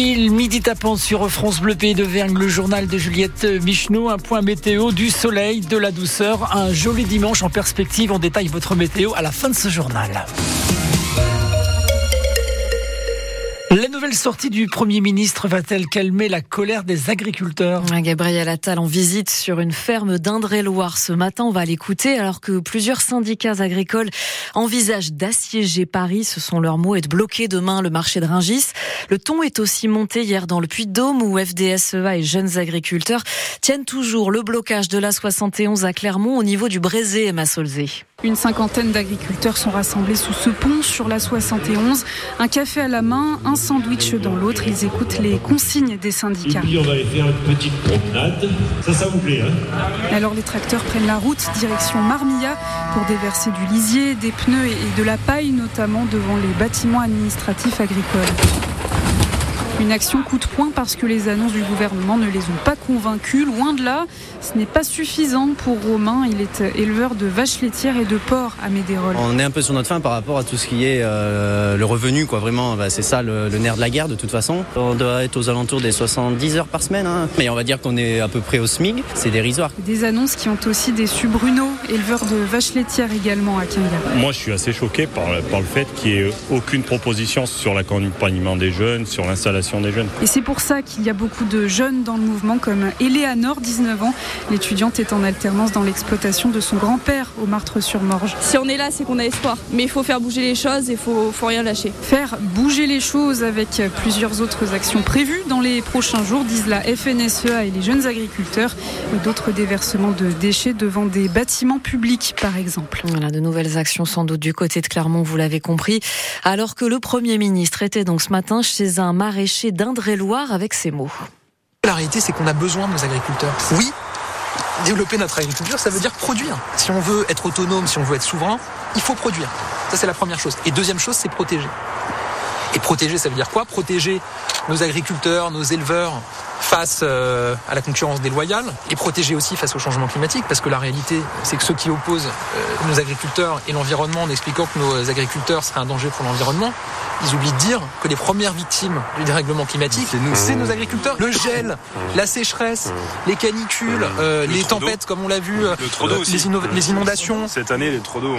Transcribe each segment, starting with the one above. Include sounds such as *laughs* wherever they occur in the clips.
midi tapant sur France Bleu Pays de Vergne, le journal de Juliette Michneau, un point météo, du soleil, de la douceur, un joli dimanche en perspective. On détaille votre météo à la fin de ce journal. La nouvelle sortie du Premier ministre va-t-elle calmer la colère des agriculteurs? Gabriel Attal en visite sur une ferme d'Indre-et-Loire ce matin. On va l'écouter alors que plusieurs syndicats agricoles envisagent d'assiéger Paris. Ce sont leurs mots et de bloquer demain le marché de Ringis. Le ton est aussi monté hier dans le Puy-de-Dôme où FDSEA et jeunes agriculteurs tiennent toujours le blocage de la 71 à Clermont au niveau du Brézé et Massolzé. Une cinquantaine d'agriculteurs sont rassemblés sous ce pont sur la 71. Un café à la main, un sandwich dans l'autre. Ils écoutent les consignes des syndicats. on va aller faire une petite promenade. Ça, ça vous plaît, hein Alors les tracteurs prennent la route direction Marmilla pour déverser du lisier, des pneus et de la paille, notamment devant les bâtiments administratifs agricoles. Une action coup de poing parce que les annonces du gouvernement ne les ont pas convaincus. Loin de là, ce n'est pas suffisant pour Romain. Il est éleveur de vaches laitières et de porcs à Médérol. On est un peu sur notre fin par rapport à tout ce qui est euh, le revenu. quoi. Vraiment, bah, c'est ça le, nerf de la guerre de toute façon. On doit être aux alentours des 70 heures par semaine. Hein. Mais on va dire qu'on est à peu près au SMIG. C'est dérisoire. Des annonces qui ont aussi déçu Bruno, éleveur de vaches laitières également à Kinga. Moi, je suis assez choqué par, par le fait qu'il n'y ait aucune proposition sur l'accompagnement des jeunes, sur l'installation des jeunes. Et c'est pour ça qu'il y a beaucoup de jeunes dans le mouvement, comme Eleanor, 19 ans. L'étudiante est en alternance dans l'exploitation de son grand-père au Martre-sur-Morge. Si on est là, c'est qu'on a espoir. Mais il faut faire bouger les choses et il faut, faut rien lâcher. Faire bouger les choses avec plusieurs autres actions prévues dans les prochains jours, disent la FNSEA et les jeunes agriculteurs. D'autres déversements de déchets devant des bâtiments publics, par exemple. Voilà, de nouvelles actions sans doute du côté de Clermont, vous l'avez compris. Alors que le Premier ministre était donc ce matin chez un maraîcher d'Indre-et-Loire avec ces mots. La réalité, c'est qu'on a besoin de nos agriculteurs. Oui, développer notre agriculture, ça veut dire produire. Si on veut être autonome, si on veut être souverain, il faut produire. Ça, c'est la première chose. Et deuxième chose, c'est protéger. Et protéger, ça veut dire quoi? Protéger nos agriculteurs, nos éleveurs face euh, à la concurrence déloyale et protéger aussi face au changement climatique parce que la réalité c'est que ceux qui opposent euh, nos agriculteurs et l'environnement en expliquant que nos agriculteurs seraient un danger pour l'environnement, ils oublient de dire que les premières victimes du dérèglement climatique, c'est nos agriculteurs. Le gel, la sécheresse, les canicules, euh, les tempêtes comme on l'a vu, les, inondations. Cette année, les trop d'eau,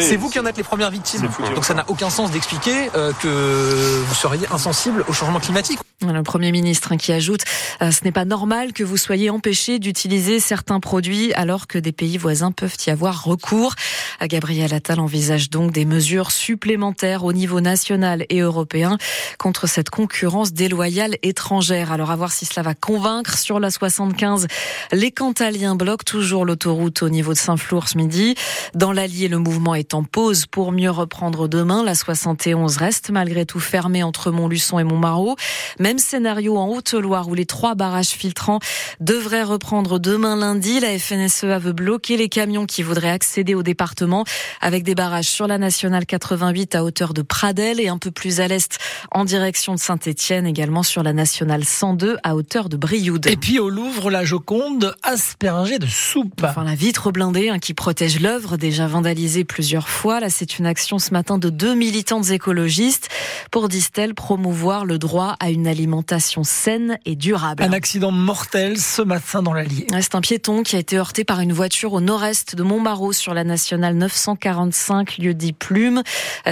C'est vous qui en êtes les premières victimes. Donc ça n'a aucun sens d'expliquer que vous seriez insensible au changement climatique. Le Premier ministre qui ajoute euh, Ce n'est pas normal que vous soyez empêché d'utiliser certains produits alors que des pays voisins peuvent y avoir recours. Euh, Gabriel Attal envisage donc des mesures supplémentaires au niveau national et européen contre cette concurrence déloyale étrangère. Alors à voir si cela va convaincre sur la 75. Les Cantaliens bloquent toujours l'autoroute au niveau de Saint-Flour ce midi. Dans l'Allier, le mouvement est en pause pour mieux reprendre demain. La 71 reste malgré tout fermée entre Montluçon et Montmarot. Même scénario en Haute-Loire où les trois barrages filtrants devraient reprendre demain lundi. La FNSEA veut bloquer les camions qui voudraient accéder au département avec des barrages sur la nationale 88 à hauteur de Pradel et un peu plus à l'est en direction de Saint-Étienne, également sur la nationale 102 à hauteur de Brioude. Et puis au Louvre, la Joconde aspergée de soupe. Enfin, la vitre blindée hein, qui protège l'œuvre déjà vandalisée plusieurs fois. Là, c'est une action ce matin de deux militantes écologistes pour, disent-elles, promouvoir le droit à une alimentation saine et durable. Un accident mortel ce matin dans l'Allier. C'est un piéton qui a été heurté par une voiture au nord-est de Montmarot sur la nationale 945, lieu dit Plume.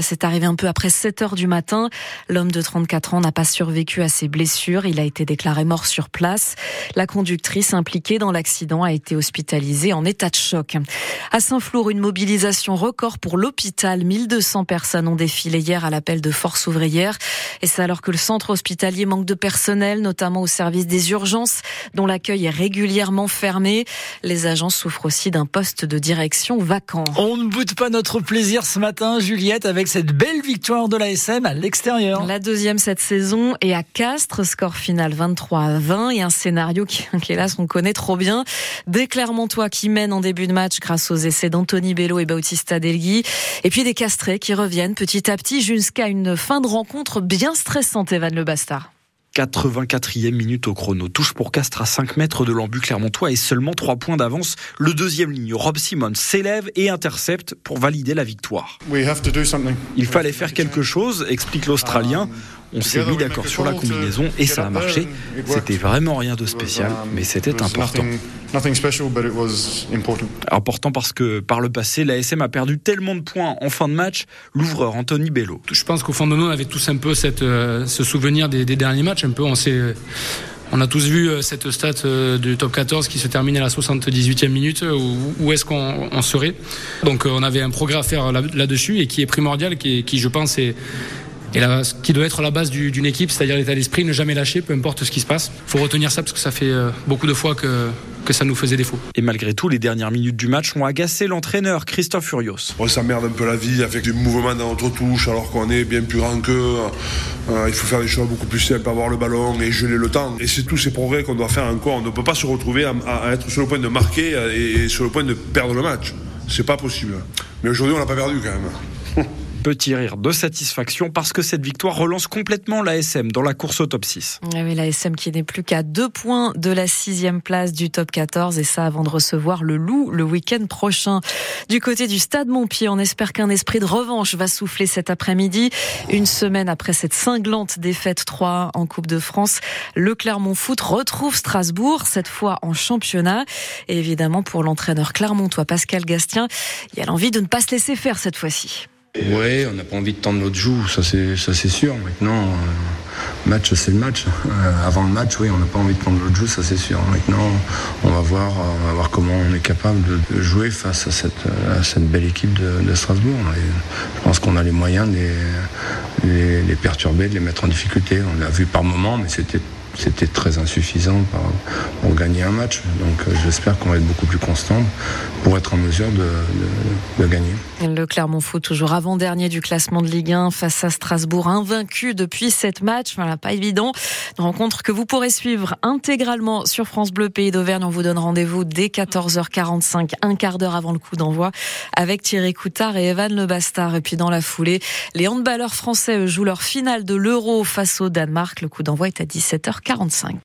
C'est arrivé un peu après 7 heures du matin. L'homme de 34 ans n'a pas survécu à ses blessures. Il a été déclaré mort sur place. La conductrice impliquée dans l'accident a été hospitalisée en état de choc. À Saint-Flour, une mobilisation record pour l'hôpital. 1200 personnes ont défilé hier à l'appel de force ouvrière. Et c'est alors que le centre hospitalier manque de personnel, notamment au service des urgences, dont l'accueil est régulièrement fermé. Les agents souffrent aussi d'un poste de direction vacant. On ne boude pas notre plaisir ce matin, Juliette, avec cette belle victoire de l'ASM à l'extérieur. La deuxième cette saison est à Castres, score final 23 à 20 et un scénario qui, *laughs* hélas, on connaît trop bien. Des Clermontois qui mènent en début de match grâce aux essais d'Anthony Bello et Bautista Delgui. Et puis des Castrés qui reviennent petit à petit jusqu'à une fin de rencontre bien stressante, Evan Le Bastard. 84e minute au chrono. Touche pour Castres à 5 mètres de l'embut clermontois et seulement 3 points d'avance. Le deuxième ligne, Rob Simon, s'élève et intercepte pour valider la victoire. Il fallait faire quelque chose, explique l'Australien. On s'est mis d'accord sur la combinaison et ça a marché. C'était vraiment rien de spécial, mais c'était important. Important parce que par le passé, l'ASM a perdu tellement de points en fin de match, l'ouvreur Anthony Bello. Je pense qu'au fond de nous, on avait tous un peu cette, euh, ce souvenir des, des, derniers matchs. Un peu, on s'est. On a tous vu euh, cette stat euh, du top 14 qui se termine à la 78e minute. Où, où est-ce qu'on on serait Donc on avait un progrès à faire là-dessus et qui est primordial, qui, qui je pense est, et là, ce qui doit être la base d'une équipe, c'est-à-dire l'état d'esprit, ne jamais lâcher, peu importe ce qui se passe. Il faut retenir ça parce que ça fait euh, beaucoup de fois que, que ça nous faisait défaut. Et malgré tout, les dernières minutes du match ont agacé l'entraîneur Christophe Furios. On s'emmerde un peu la vie avec des mouvements dans notre touche alors qu'on est bien plus grand qu'eux. Euh, il faut faire des choses beaucoup plus simples, avoir le ballon et geler le temps. Et c'est tous ces progrès qu'on doit faire encore. On ne peut pas se retrouver à, à, être sur le point de marquer et, et sur le point de perdre le match. C'est pas possible. Mais aujourd'hui, on l'a pas perdu quand même. Petit rire de satisfaction parce que cette victoire relance complètement l'ASM dans la course au top 6. Oui, l'ASM qui n'est plus qu'à deux points de la sixième place du top 14 et ça avant de recevoir le loup le week-end prochain. Du côté du stade Montpied, on espère qu'un esprit de revanche va souffler cet après-midi. Une semaine après cette cinglante défaite 3 en Coupe de France, le Clermont Foot retrouve Strasbourg, cette fois en championnat. Et évidemment, pour l'entraîneur clermontois Pascal Gastien, il y a l'envie de ne pas se laisser faire cette fois-ci. Oui, on n'a pas envie de tendre notre joue, ça c'est sûr. Maintenant, euh, match c'est le match. Euh, avant le match, oui, on n'a pas envie de tendre notre joue, ça c'est sûr. Maintenant, on va voir, comment on est capable de, jouer face à cette, belle équipe de, Strasbourg. Je pense qu'on a les moyens de les, les, les perturber, de les mettre en difficulté. On l'a vu par moment, mais c'était c'était très insuffisant pour gagner un match. Donc euh, j'espère qu'on va être beaucoup plus constant pour être en mesure de, de, de gagner. Le Clermont Foot, toujours avant-dernier du classement de Ligue 1 face à Strasbourg, invaincu depuis sept matchs. Voilà, pas évident. Une rencontre que vous pourrez suivre intégralement sur France Bleu Pays d'Auvergne. On vous donne rendez-vous dès 14h45, un quart d'heure avant le coup d'envoi, avec Thierry Coutard et Evan Le Bastard. Et puis dans la foulée, les handballeurs français jouent leur finale de l'Euro face au Danemark. Le coup d'envoi est à 17h45.